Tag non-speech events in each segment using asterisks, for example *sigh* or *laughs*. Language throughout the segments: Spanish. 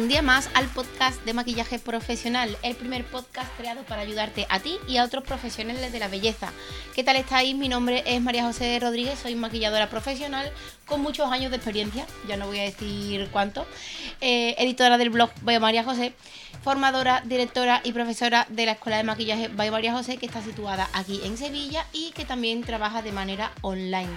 un día más al podcast de maquillaje profesional, el primer podcast creado para ayudarte a ti y a otros profesionales de la belleza. ¿Qué tal estáis? Mi nombre es María José Rodríguez, soy maquilladora profesional con muchos años de experiencia, ya no voy a decir cuánto, eh, editora del blog Vaya María José, formadora, directora y profesora de la Escuela de Maquillaje Vaya María José, que está situada aquí en Sevilla y que también trabaja de manera online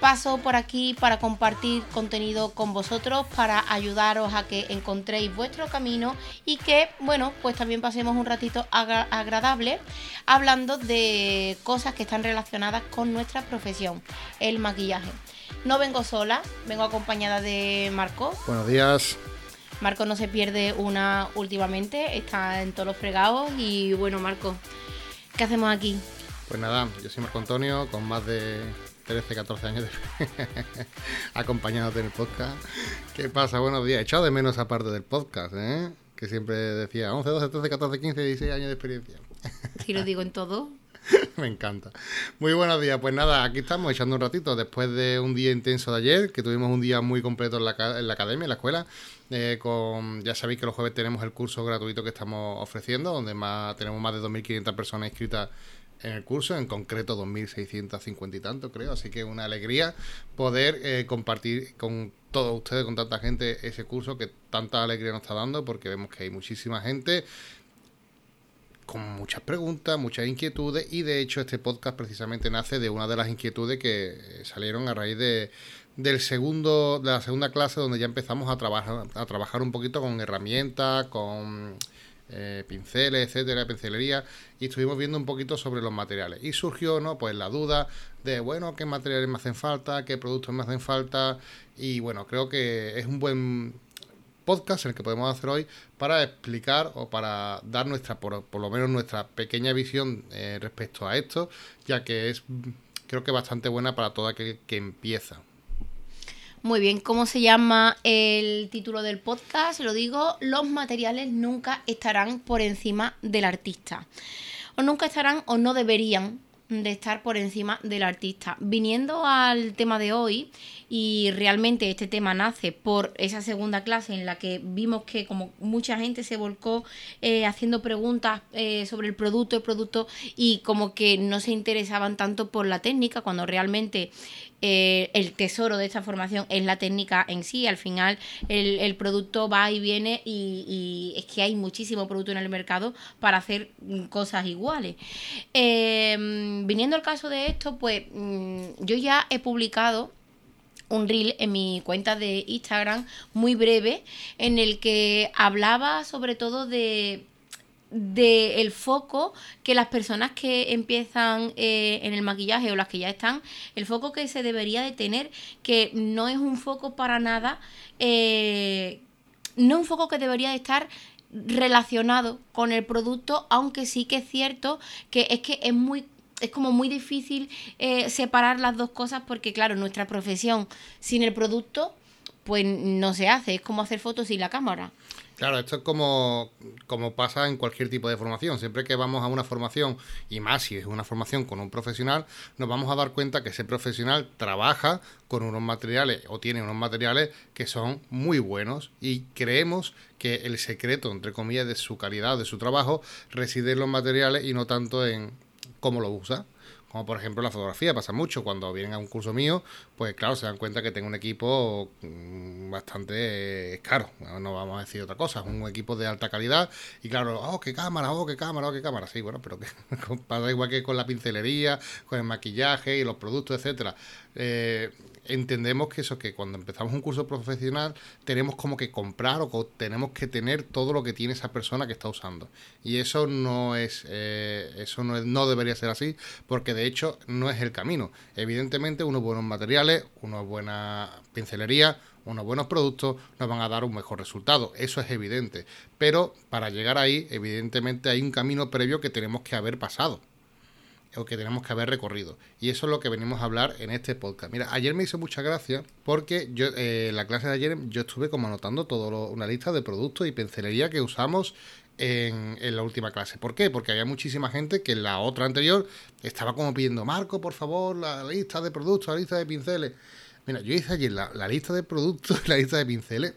paso por aquí para compartir contenido con vosotros, para ayudaros a que encontréis vuestro camino y que, bueno, pues también pasemos un ratito agradable hablando de cosas que están relacionadas con nuestra profesión, el maquillaje. No vengo sola, vengo acompañada de Marco. Buenos días. Marco no se pierde una últimamente, está en todos los fregados y bueno, Marco, ¿qué hacemos aquí? Pues nada, yo soy Marco Antonio, con más de 13, 14 años de... *laughs* acompañándote en el podcast. ¿Qué pasa? Buenos días. He echado de menos aparte del podcast, ¿eh? Que siempre decía 11, 12, 13, 14, 15, 16 años de experiencia. *laughs* Si lo digo en todo. *laughs* Me encanta. Muy buenos días. Pues nada, aquí estamos echando un ratito después de un día intenso de ayer, que tuvimos un día muy completo en la, en la academia, en la escuela. Eh, con, ya sabéis que los jueves tenemos el curso gratuito que estamos ofreciendo, donde más, tenemos más de 2.500 personas inscritas en el curso, en concreto 2.650 y tanto creo, así que una alegría poder eh, compartir con todos ustedes, con tanta gente, ese curso que tanta alegría nos está dando, porque vemos que hay muchísima gente con muchas preguntas, muchas inquietudes, y de hecho este podcast precisamente nace de una de las inquietudes que salieron a raíz de, del segundo, de la segunda clase donde ya empezamos a trabajar, a trabajar un poquito con herramientas, con eh, pinceles, etcétera, pincelería, y estuvimos viendo un poquito sobre los materiales. Y surgió, ¿no? Pues la duda de, bueno, qué materiales me hacen falta, qué productos me hacen falta, y bueno, creo que es un buen podcast el que podemos hacer hoy para explicar o para dar nuestra, por, lo menos nuestra pequeña visión eh, respecto a esto, ya que es creo que bastante buena para todo aquel que empieza. Muy bien, ¿cómo se llama el título del podcast? Lo digo, los materiales nunca estarán por encima del artista. O nunca estarán o no deberían de estar por encima del artista. Viniendo al tema de hoy, y realmente este tema nace por esa segunda clase en la que vimos que como mucha gente se volcó eh, haciendo preguntas eh, sobre el producto, el producto, y como que no se interesaban tanto por la técnica, cuando realmente eh, el tesoro de esta formación es la técnica en sí. Al final el, producto va y viene y, es que hay muchísimo producto en el mercado para hacer mm, cosas iguales. Em, viniendo al caso de esto, pues mm, yo ya he publicado un reel en mi cuenta de Instagram muy breve en el que hablaba sobre todo de del el foco que las personas que empiezan eh, en el maquillaje o las que ya están, el foco que se debería de tener, que no es un foco para nada, eh, no un foco que debería de estar relacionado con el producto, aunque sí que es cierto que es que es muy es como muy difícil eh, separar las dos cosas porque claro, nuestra profesión sin el producto pues no se hace, es como hacer fotos sin la cámara. Claro, esto es como, como pasa en cualquier tipo de formación. Siempre que vamos a una formación, y más si es una formación con un profesional, nos vamos a dar cuenta que ese profesional trabaja con unos materiales o tiene unos materiales que son muy buenos y creemos que el secreto, entre comillas, de su calidad, de su trabajo, reside en los materiales y no tanto en cómo lo usa. Como por ejemplo la fotografía, pasa mucho. Cuando vienen a un curso mío, pues claro, se dan cuenta que tengo un equipo mm, bastante caro. No vamos a decir otra cosa. Un equipo de alta calidad. Y claro, oh, qué cámara, oh, qué cámara, oh, qué cámara. Sí, bueno, pero que *laughs* pasa igual que con la pincelería, con el maquillaje y los productos, etcétera. Eh, entendemos que eso, que cuando empezamos un curso profesional tenemos como que comprar o tenemos que tener todo lo que tiene esa persona que está usando. Y eso no es, eh, eso no, no debería ser así, porque de hecho no es el camino. Evidentemente unos buenos materiales, una buena pincelería, unos buenos productos nos van a dar un mejor resultado. Eso es evidente. Pero para llegar ahí, evidentemente hay un camino previo que tenemos que haber pasado o que tenemos que haber recorrido. Y eso es lo que venimos a hablar en este podcast. Mira, ayer me hizo mucha gracia porque yo eh, en la clase de ayer yo estuve como anotando toda una lista de productos y pincelería que usamos en, en, la última clase. ¿Por qué? Porque había muchísima gente que en la otra anterior estaba como pidiendo, Marco, por favor, la lista de productos, la lista de pinceles. Mira, yo hice ayer la, la lista de productos, *laughs* la lista de pinceles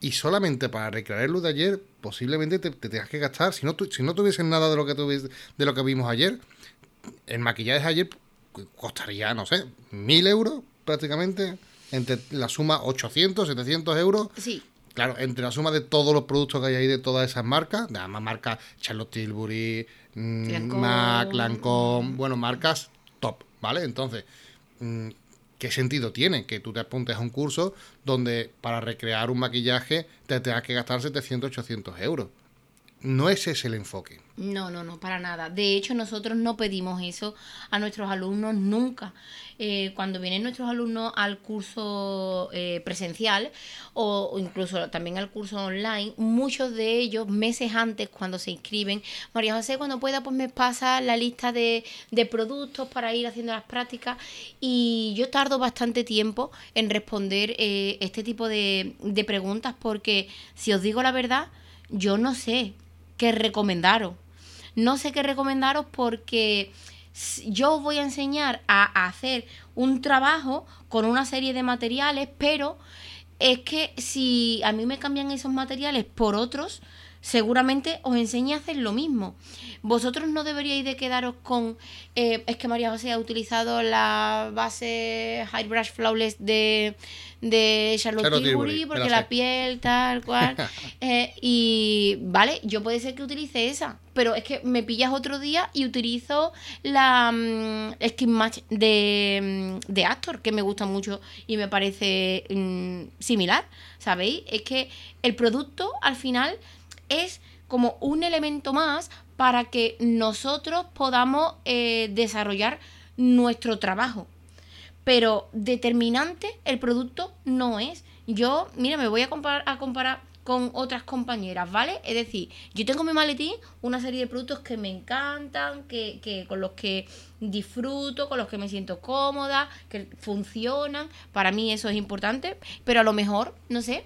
y solamente para recrear de ayer, posiblemente te, tengas que gastar, si no, si no tuviesen nada de lo que de lo que vimos ayer, el maquillaje de ayer costaría, no sé, mil euros prácticamente, entre la suma 800, 700 euros. Sí. Claro, entre la suma de todos los productos que hay ahí de todas esas marcas, además marcas Charlotte Tilbury, mm, MAC, Lancome, bueno, marcas top, ¿vale? Entonces, mm, ¿qué sentido tiene que tú te apuntes a un curso donde para recrear un maquillaje te tengas que gastar 700, 800 euros? No ese es el enfoque. No, no, no, para nada. De hecho, nosotros no pedimos eso a nuestros alumnos nunca. Eh, cuando vienen nuestros alumnos al curso eh, presencial o, incluso también al curso online, muchos de ellos meses antes cuando se inscriben, María José, cuando pueda, pues me pasa la lista de, de productos para ir haciendo las prácticas y yo tardo bastante tiempo en responder eh, este tipo de, de preguntas porque, si os digo la verdad, yo no sé qué recomendaros no sé qué recomendaros porque yo voy a enseñar a hacer un trabajo con una serie de materiales, pero es que si a mí me cambian esos materiales por otros, seguramente os enseñe a hacer lo mismo. Vosotros no deberíais de quedaros con... Eh, es que María José ha utilizado la base High Brush Flawless de, de Charlotte, Tilbury porque la piel tal cual. *laughs* Eh, y vale, yo puede ser que utilice esa, pero es que me pillas otro día y utilizo la mm, Skin Match de, mm, de Actor, que me gusta mucho y me parece mm, similar, ¿sabéis? Es que el producto al final es como un elemento más para que nosotros podamos eh, desarrollar nuestro trabajo. Pero determinante el producto no es. Yo, mira, me voy a comparar, a con otras compañeras, ¿vale? Es decir, yo tengo en mi maletín una serie de productos que me encantan, que, que, con los que disfruto, con los que me siento cómoda, que funcionan. Para mí eso es importante, pero a lo mejor, no sé,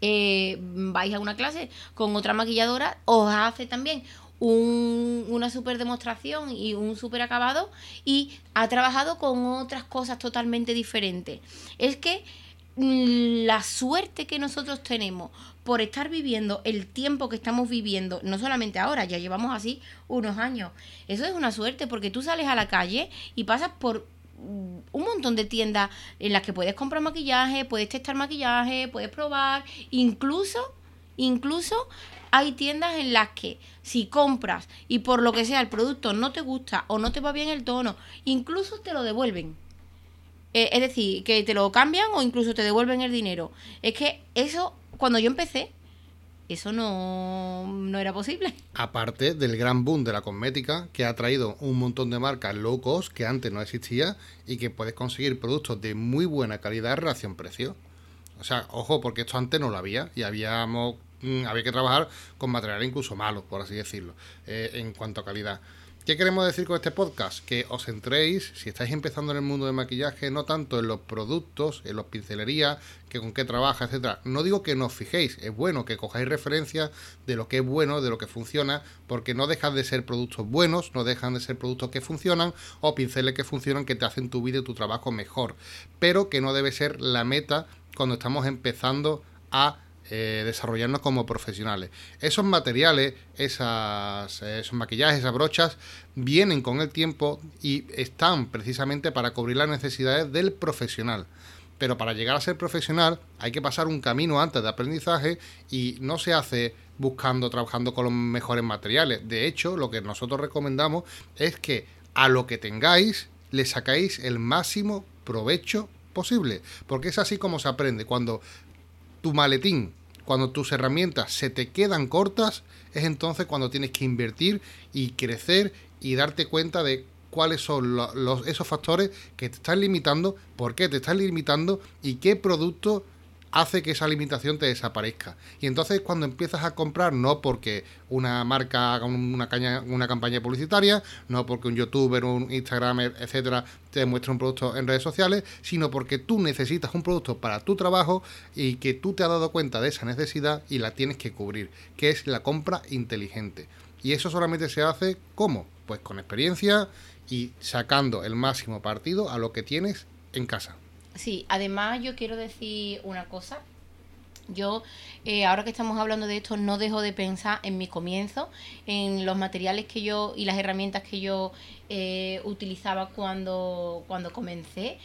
eh, vais a una clase con otra maquilladora, os hace también una super demostración y un super acabado y ha trabajado con otras cosas totalmente diferentes. Es que mm, la suerte que nosotros tenemos por estar viviendo el tiempo que estamos viviendo, no solamente ahora, ya llevamos así unos años, eso es una suerte porque tú sales a la calle y pasas por un montón de tiendas en las que puedes comprar maquillaje, puedes testar maquillaje, puedes probar, incluso, incluso hay tiendas en las que si compras y por lo que sea el producto no te gusta o no te va bien el tono, incluso te lo devuelven. Eh, es decir, que te lo cambian o incluso te devuelven el dinero. Es que eso, cuando yo empecé, eso no, no, era posible. Aparte del gran boom de la cosmética, que ha traído un montón de marcas low cost que antes no existía y que puedes conseguir productos de muy buena calidad relación precio. O sea, ojo, porque esto antes no lo había y habíamos, mm, había que trabajar con material incluso malo, por así decirlo, eh, en cuanto a calidad. ¿Qué queremos decir con este podcast? Que os centréis, si estáis empezando en el mundo del maquillaje, no tanto en los productos, en los pincelerías, que con qué trabaja, etcétera. No digo que no os fijéis, es bueno que cojáis referencia de lo que es bueno, de lo que funciona, porque no dejan de ser productos buenos, no dejan de ser productos que funcionan o pinceles que funcionan que te hacen tu vida y tu trabajo mejor, pero que no debe ser la meta cuando estamos empezando a eh, desarrollarnos como profesionales. Esos materiales, esas, esos maquillajes, esas brochas, vienen con el tiempo y están precisamente para cubrir las necesidades del profesional. Pero para llegar a ser profesional hay que pasar un camino antes de aprendizaje y no se hace buscando, trabajando con los mejores materiales. De hecho, lo que nosotros recomendamos es que a lo que tengáis le sacáis el máximo provecho posible. Porque es así como se aprende. Cuando tu maletín, cuando tus herramientas se te quedan cortas, es entonces cuando tienes que invertir y crecer y darte cuenta de cuáles son los, esos factores que te están limitando, por qué te están limitando y qué producto hace que esa limitación te desaparezca. Y entonces cuando empiezas a comprar, no porque una marca haga una, caña, una campaña publicitaria, no porque un youtuber, un instagramer, etcétera, te muestre un producto en redes sociales, sino porque tú necesitas un producto para tu trabajo y que tú te has dado cuenta de esa necesidad y la tienes que cubrir, que es la compra inteligente. Y eso solamente se hace ¿cómo? Pues con experiencia y sacando el máximo partido a lo que tienes en casa. Sí, además yo quiero decir una cosa Yo, eh, ahora que estamos hablando de esto, no dejo de pensar en mi comienzo, en los materiales que yo y las herramientas que yo eh, utilizaba cuando, cuando comencé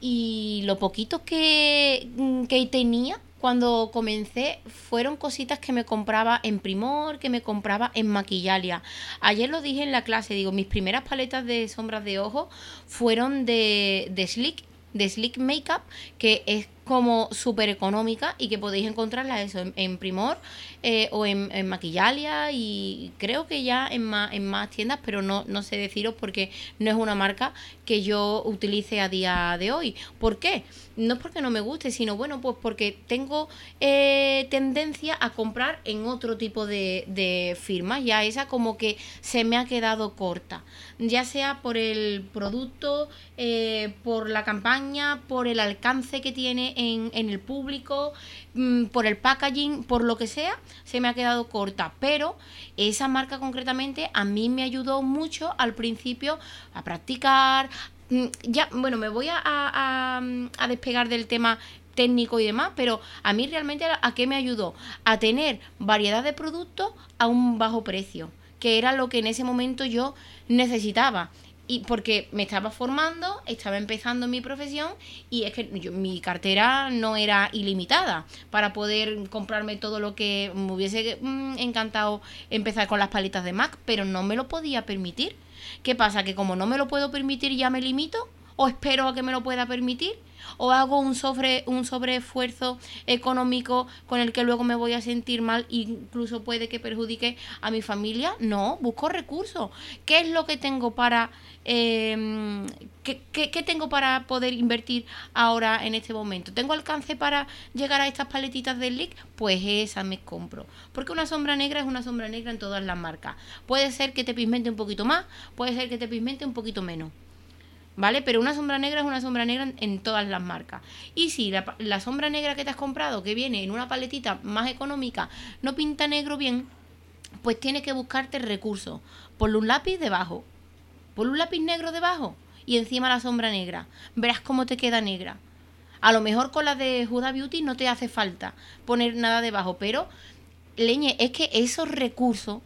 y lo poquito que, mm, que tenía cuando comencé fueron cositas que me compraba en Primor, que me compraba en Maquillalia. Ayer lo dije en la clase, digo, mis primeras paletas de sombras de ojo fueron de, de Slick, de Slick Makeup, que es como súper económica y que podéis encontrarla eso en, Primor eh, o en, en, Maquillalia y creo que ya en más, en más tiendas, pero no, no sé deciros porque no es una marca que yo utilice a día de hoy. ¿Por qué? No es porque no me guste, sino bueno, pues porque tengo eh, tendencia a comprar en otro tipo de, firmas. Ya esa como que se me ha quedado corta. Ya sea por el producto, eh, por la campaña, por el alcance que tiene en, el público, mm, por el packaging, por lo que sea, se me ha quedado corta. Pero esa marca concretamente a mí me ayudó mucho al principio a practicar. Mm, ya, bueno, me voy a, a despegar del tema técnico y demás, pero a mí realmente a qué me ayudó? A tener variedad de productos a un bajo precio, que era lo que en ese momento yo necesitaba y porque me estaba formando, estaba empezando mi profesión y es que mi cartera no era ilimitada para poder comprarme todo lo que me hubiese mm, encantado empezar con las paletas de Mac, pero no me lo podía permitir. ¿Qué pasa? Que como no me lo puedo permitir ya me limito o espero a que me lo pueda permitir o hago un sobre un sobreesfuerzo económico con el que luego me voy a sentir mal incluso puede que perjudique a mi familia. No busco recursos. Qué es lo que tengo para eh, ¿qué, qué, tengo para poder invertir ahora en este momento tengo alcance para llegar a estas paletitas del leak pues esa me compro. Porque una sombra negra es una sombra negra en todas las marcas. Puede ser que te pigmente un poquito más puede ser que te pigmente un poquito menos ¿vale? Pero una sombra negra es una sombra negra en, todas las marcas. Y si la, sombra negra que te has comprado, que viene en una paletita más económica, no pinta negro bien, pues tienes que buscarte recursos. Ponle un lápiz debajo, ponle un lápiz negro debajo y encima la sombra negra. Verás cómo te queda negra. A lo mejor con la de Huda Beauty no te hace falta poner nada debajo, pero leñe, es que esos recursos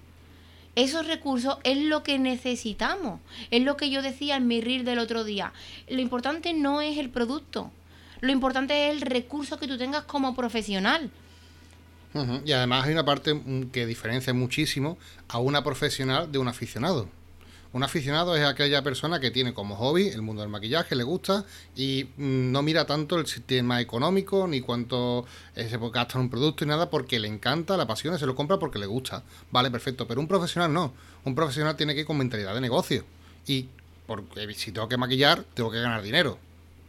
esos recursos es lo que necesitamos. Es lo que yo decía en mi reel del otro día. Lo importante no es el producto. Lo importante es el recurso que tú tengas como profesional. Y además hay una parte mm, que diferencia muchísimo a una profesional de un aficionado. Un aficionado es aquella persona que tiene como hobby el mundo del maquillaje, le gusta y mm, no mira tanto el sistema económico ni cuánto eh, se gasta en un producto y nada porque le encanta, la apasiona, se lo compra porque le gusta. Vale, perfecto. Pero un profesional no. Un profesional tiene que ir con mentalidad de negocio. Y porque si tengo que maquillar, tengo que ganar dinero.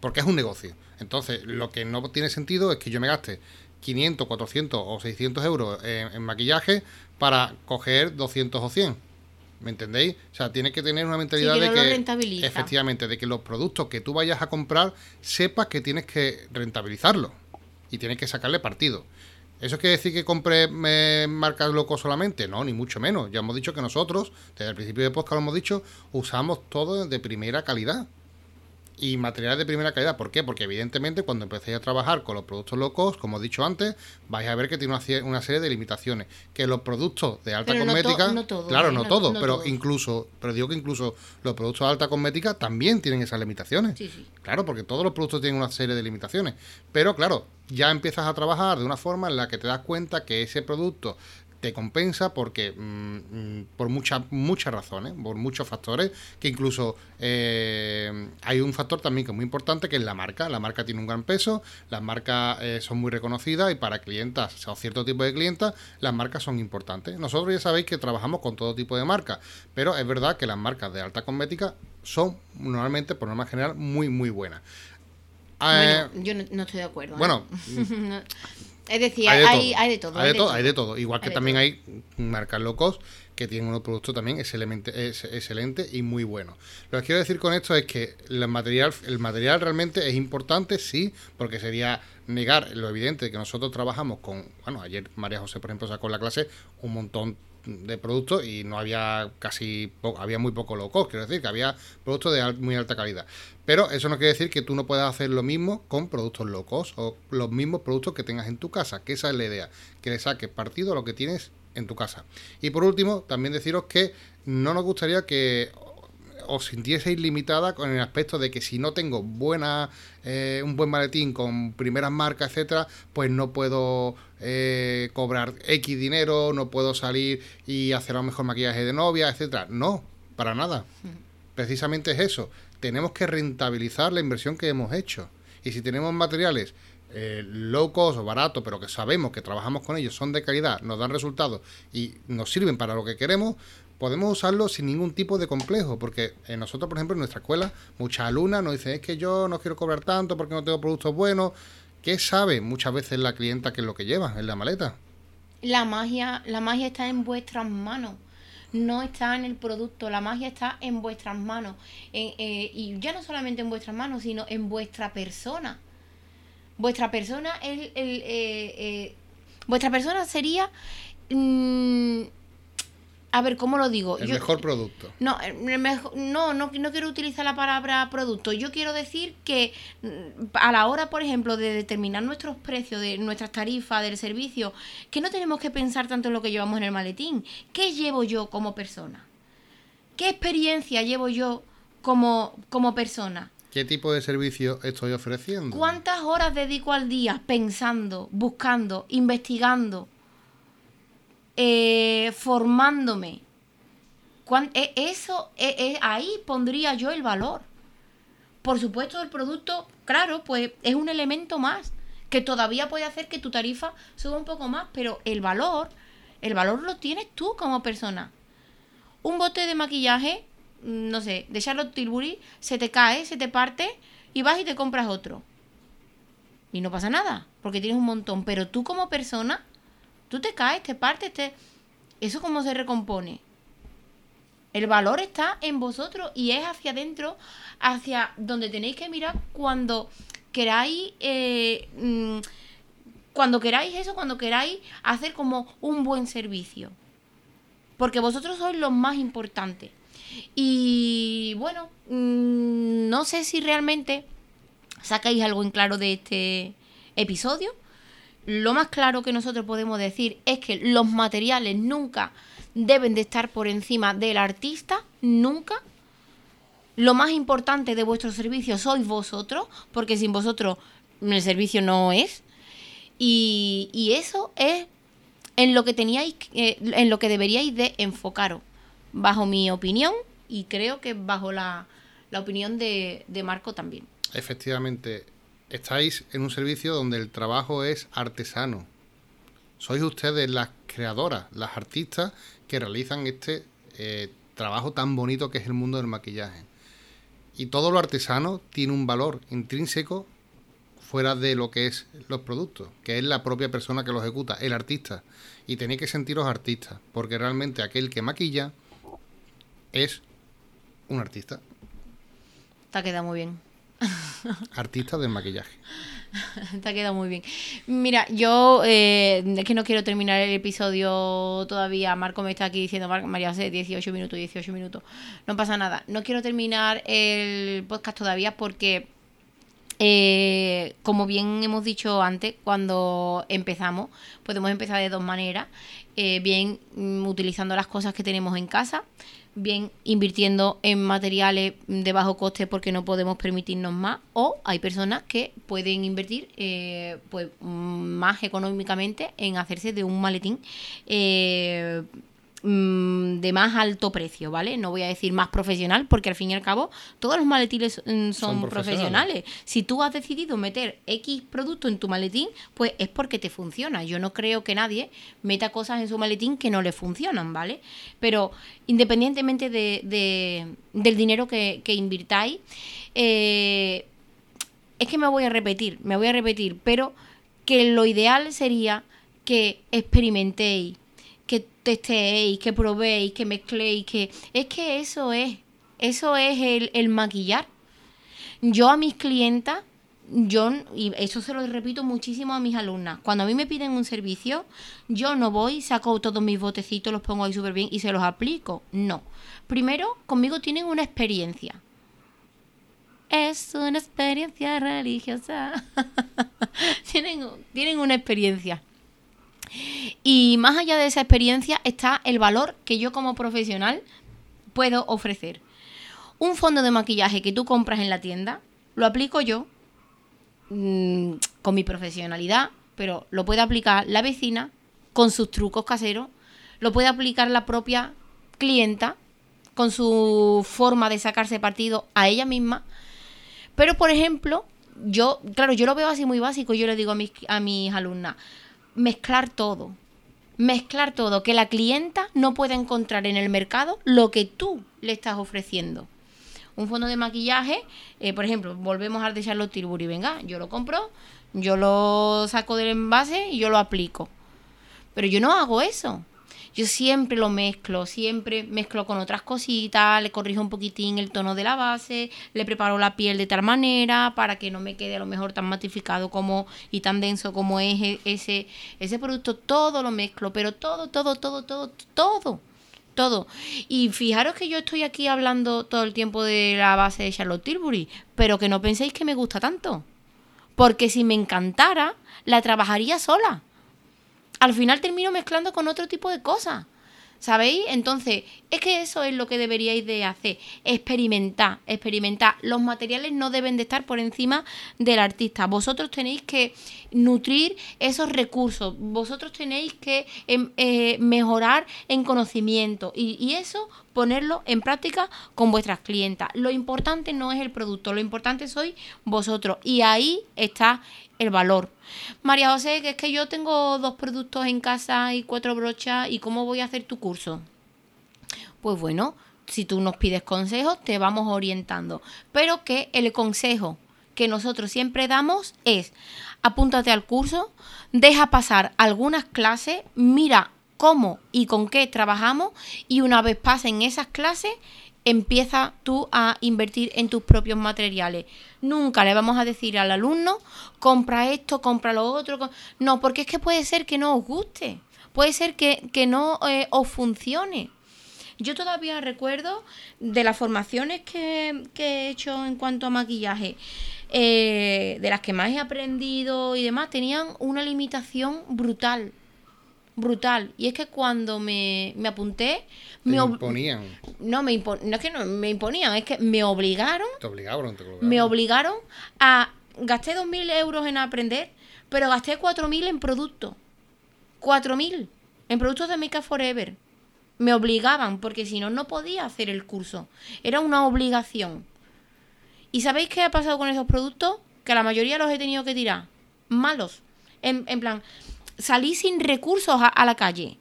Porque es un negocio. Entonces, lo que no tiene sentido es que yo me gaste 500, 400 o 600 euros en, en maquillaje para coger 200 o 100 ¿Me entendéis? O sea, tienes que tener una mentalidad de que efectivamente de que los productos que tú vayas a comprar sepas que tienes que rentabilizarlo y tienes que sacarle partido. ¿Eso quiere decir que compre marcas locos solamente? No, ni mucho menos. Ya hemos dicho que nosotros, desde el principio de podcast lo hemos dicho, usamos todo de primera calidad y materiales de primera calidad. ¿Por qué? Porque evidentemente cuando empecéis a trabajar con los productos locos, como he dicho antes, vais a ver que tiene una, serie de limitaciones. Que los productos de alta cosmética, claro, no, todo, pero incluso, pero digo que incluso los productos de alta cosmética también tienen esas limitaciones. Claro, porque todos los productos tienen una serie de limitaciones. Pero claro, ya empiezas a trabajar de una forma en la que te das cuenta que ese producto te compensa porque mm, mm, por muchas muchas razones, por muchos factores, que incluso eh, hay un factor también que es muy importante, que es la marca. La marca tiene un gran peso, las marcas eh, son muy reconocidas y para clientas o cierto tipo de clientas, las marcas son importantes. Nosotros ya sabéis que trabajamos con todo tipo de marcas, pero es verdad que las marcas de alta cosmética son normalmente, por norma general, muy, muy buenas. Bueno, eh, yo no, estoy de acuerdo. Bueno, *laughs* Es decir, hay, hay, de todo. Hay, de, todo, hay de todo. Igual que también hay marcas locos que tienen unos productos también excelente, excelente y muy buenos. Lo que quiero decir con esto es que el material, el material realmente es importante, sí, porque sería negar lo evidente que nosotros trabajamos con, bueno, ayer María José, por ejemplo, sacó en la clase un montón de productos y no había casi, había muy poco low cost, quiero decir, que había productos de muy alta calidad. Pero eso no quiere decir que tú no puedas hacer lo mismo con productos low cost o los mismos productos que tengas en tu casa, que esa es la idea, que le saques partido a lo que tienes en tu casa. Y por último, también deciros que no nos gustaría que os sintieseis limitada con el aspecto de que si no tengo buena eh, un buen maletín con primeras marcas, etcétera, pues no puedo eh, cobrar X dinero, no puedo salir y hacer un mejor maquillaje de novia, etcétera. No, para nada. Precisamente es eso. Tenemos que rentabilizar la inversión que hemos hecho. Y si tenemos materiales eh, low cost o barato, pero que sabemos que trabajamos con ellos, son de calidad, nos dan resultados y nos sirven para lo que queremos, podemos usarlo sin ningún tipo de complejo, porque en nosotros, por ejemplo, en nuestra escuela, muchas alumnas nos dicen, es que yo no quiero cobrar tanto porque no tengo productos buenos. ¿Qué sabe muchas veces la clienta que es lo que lleva en la maleta? La magia, la magia está en vuestras manos no está en el producto, la magia está en vuestras manos. Eh, y ya no solamente en vuestras manos, sino en vuestra persona. Vuestra persona es el, eh, eh, vuestra persona sería mm, a ver, ¿cómo lo digo? El mejor producto. No, no, no, no quiero utilizar la palabra producto. Yo quiero decir que mm, a la hora, por ejemplo, de determinar nuestros precios, de nuestras tarifas, del servicio, que no tenemos que pensar tanto en lo que llevamos en el maletín. ¿Qué llevo yo como persona? ¿Qué experiencia llevo yo como, como persona? ¿Qué tipo de servicio estoy ofreciendo? ¿Cuántas horas dedico al día pensando, buscando, investigando? Eh, formándome. E, eso, e, e, ahí pondría yo el valor. Por supuesto, el producto, claro, pues es un elemento más que todavía puede hacer que tu tarifa suba un poco más, pero el valor, el valor lo tienes tú como persona. Un bote de maquillaje, mm, no sé, de Charlotte Tilbury, se te cae, se te parte y vas y te compras otro. Y no pasa nada, porque tienes un montón, pero tú como persona Tú te caes, te partes, te... ¿Eso cómo se recompone? El valor está en vosotros y es hacia adentro, hacia donde tenéis que mirar cuando queráis, eh, mm, cuando queráis eso, cuando queráis hacer como un buen servicio. Porque vosotros sois los más importantes. Y bueno, mm, no sé si realmente sacáis algo en claro de este episodio lo más claro que nosotros podemos decir es que los materiales nunca deben de estar por encima del artista, nunca. Lo más importante de vuestro servicio sois vosotros, porque sin vosotros el servicio no es. Y, eso es en lo que teníais, eh, en lo que deberíais de enfocaros, bajo mi opinión y creo que bajo la, opinión de, de Marco también. Efectivamente, estáis en un servicio donde el trabajo es artesano. Sois ustedes las creadoras, las artistas que realizan este eh, trabajo tan bonito que es el mundo del maquillaje. Y todo lo artesano tiene un valor intrínseco fuera de lo que es los productos, que es la propia persona que lo ejecuta, el artista. Y tenéis que sentiros artistas, porque realmente aquel que maquilla es un artista. Te ha quedado muy bien. *laughs* Artista del maquillaje. *laughs* Te ha quedado muy bien. Mira, yo eh, es que no quiero terminar el episodio todavía. Marco me está aquí diciendo, María, hace 18 minutos, 18 minutos. No pasa nada. No quiero terminar el podcast todavía porque, eh, como bien hemos dicho antes, cuando empezamos, podemos empezar de dos maneras. Eh, bien mm, utilizando las cosas que tenemos en casa bien invirtiendo en materiales de bajo coste porque no podemos permitirnos más o hay personas que pueden invertir eh, pues más económicamente en hacerse de un maletín eh, Mm, de más alto precio, ¿vale? No voy a decir más profesional porque al fin y al cabo todos los maletines mm, son, profesionales. Si tú has decidido meter X producto en tu maletín, pues es porque te funciona. Yo no creo que nadie meta cosas en su maletín que no le funcionan, ¿vale? Pero independientemente de, del dinero que, que invirtáis, eh, es que me voy a repetir, me voy a repetir, pero que lo ideal sería que experimentéis que testéis, que probéis, que mezcléis, que... Es que eso es, eso es el, maquillar. Yo a mis clientas yo, y eso se lo repito muchísimo a mis alumnas, cuando a mí me piden un servicio, yo no voy, saco todos mis botecitos, los pongo ahí súper bien y se los aplico. No. Primero, conmigo tienen una experiencia. Es una experiencia religiosa. *laughs* tienen, tienen una experiencia. Y más allá de esa experiencia está el valor que yo como profesional puedo ofrecer. Un fondo de maquillaje que tú compras en la tienda, lo aplico yo mm, con mi profesionalidad, pero lo puede aplicar la vecina con sus trucos caseros, lo puede aplicar la propia clienta con su forma de sacarse partido a ella misma. Pero, por ejemplo, yo, claro, yo lo veo así muy básico, yo le digo a mis, a mis alumnas, mezclar todo. Mezclar todo, que la clienta no pueda encontrar en el mercado lo que tú le estás ofreciendo. Un fondo de maquillaje, eh, por ejemplo, volvemos al de Charlotte Tilbury, venga, yo lo compro, yo lo saco del envase y yo lo aplico. Pero yo no hago eso. Yo siempre lo mezclo, siempre mezclo con otras cositas, le corrijo un poquitín el tono de la base, le preparo la piel de tal manera para que no me quede a lo mejor tan matificado como y tan denso como es e, ese, ese producto. Todo lo mezclo, pero todo, todo, todo, todo, todo todo. Y fijaros que yo estoy aquí hablando todo el tiempo de la base de Charlotte Tilbury, pero que no penséis que me gusta tanto. Porque si me encantara, la trabajaría sola al final termino mezclando con otro tipo de cosas. ¿Sabéis? Entonces, es que eso es lo que deberíais de hacer, experimentar, experimentar. Los materiales no deben de estar por encima del artista. Vosotros tenéis que nutrir esos recursos, vosotros tenéis que em, eh, mejorar en conocimiento y, y eso ponerlo en práctica con vuestras clientas. Lo importante no es el producto, lo importante sois vosotros y ahí está el valor. María José, que es que yo tengo dos productos en casa y cuatro brochas, ¿y cómo voy a hacer tu curso? Pues bueno, si tú nos pides consejos, te vamos orientando. Pero que el consejo que nosotros siempre damos es, apúntate al curso, deja pasar algunas clases, mira cómo y con qué trabajamos y una vez pasen esas clases, empieza tú a invertir en tus propios materiales. Nunca le vamos a decir al alumno, compra esto, compra lo otro. No, porque es que puede ser que no os guste, puede ser que, no eh, os funcione. Yo todavía recuerdo de las formaciones que, he hecho en cuanto a maquillaje, eh, de las que más he aprendido y demás, tenían una limitación brutal brutal. Y es que cuando me, apunté... me imponían. No, me no es que no me imponían, es que me obligaron... Te obligaron, te obligaron. Me obligaron a... Gasté 2.000 euros en aprender, pero gasté 4.000 en productos. 4.000 en productos de Make Forever. Me obligaban, porque si no, no podía hacer el curso. Era una obligación. ¿Y sabéis qué ha pasado con esos productos? Que la mayoría los he tenido que tirar. Malos. En, en plan, salí sin recursos a, la calle.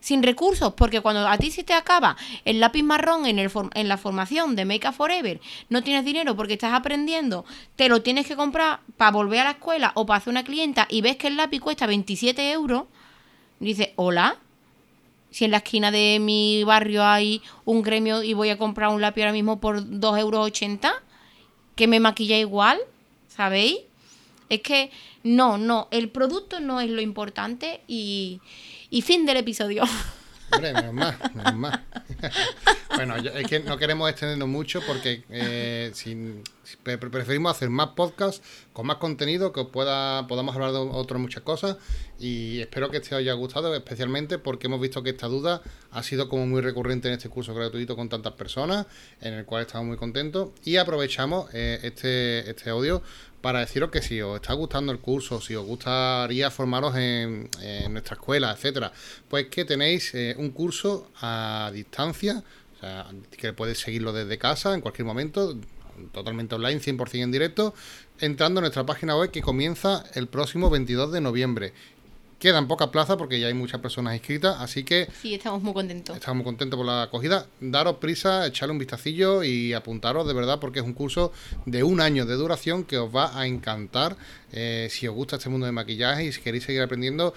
Sin recursos, porque cuando a ti se te acaba el lápiz marrón en, el en la formación de Make Up Forever, no tienes dinero porque estás aprendiendo, te lo tienes que comprar para volver a la escuela o para hacer una clienta y ves que el lápiz cuesta 27 euros, dices, hola, si en la esquina de mi barrio hay un gremio y voy a comprar un lápiz ahora mismo por 2,80 euros, que me maquilla igual, ¿sabéis? Es que no, no, el producto no es lo importante y, fin del episodio. Hombre, menos más, menos más. *laughs* bueno, es que no queremos extendernos mucho porque eh, preferimos hacer más podcasts con más contenido que pueda podamos hablar de otras muchas cosas y espero que te haya gustado especialmente porque hemos visto que esta duda ha sido como muy recurrente en este curso gratuito con tantas personas en el cual estamos muy contentos y aprovechamos eh, este, este audio para deciros que si os está gustando el curso, si os gustaría formaros en, nuestra escuela, etcétera, pues que tenéis eh, un curso a distancia, o sea, que podéis seguirlo desde casa en cualquier momento, totalmente online, 100% en directo, entrando en nuestra página web que comienza el próximo 22 de noviembre. Quedan pocas plazas porque ya hay muchas personas inscritas, así que... Sí, estamos muy contentos. Estamos muy contentos por la acogida. Daros prisa, echarle un vistacillo y apuntaros de verdad porque es un curso de un año de duración que os va a encantar eh, si os gusta este mundo de maquillaje y si queréis seguir aprendiendo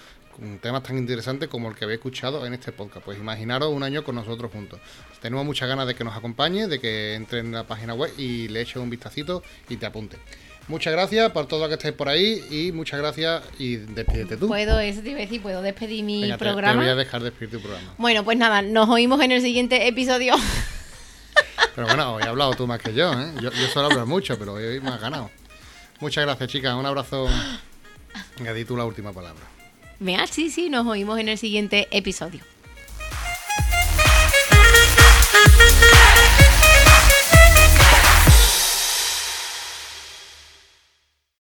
temas tan interesantes como el que habéis escuchado en este podcast. Pues imaginaros un año con nosotros juntos. Tenemos muchas ganas de que nos acompañe, de que entre en la página web y le eche un vistacito y te apunte. Muchas gracias por todo lo que estáis por ahí y muchas gracias y despídete tú. Puedo, eso te iba a decir, puedo despedir mi Venga, programa. Te, voy a dejar despedir tu programa. Bueno, pues nada, nos oímos en el siguiente episodio. *laughs* Pero bueno, hoy has hablado tú más que yo, ¿eh? Yo, yo suelo hablar mucho, pero hoy me has ganado. Muchas gracias, chicas. Un abrazo. Venga, di tú la última palabra. Venga, sí, sí, nos oímos en el siguiente episodio.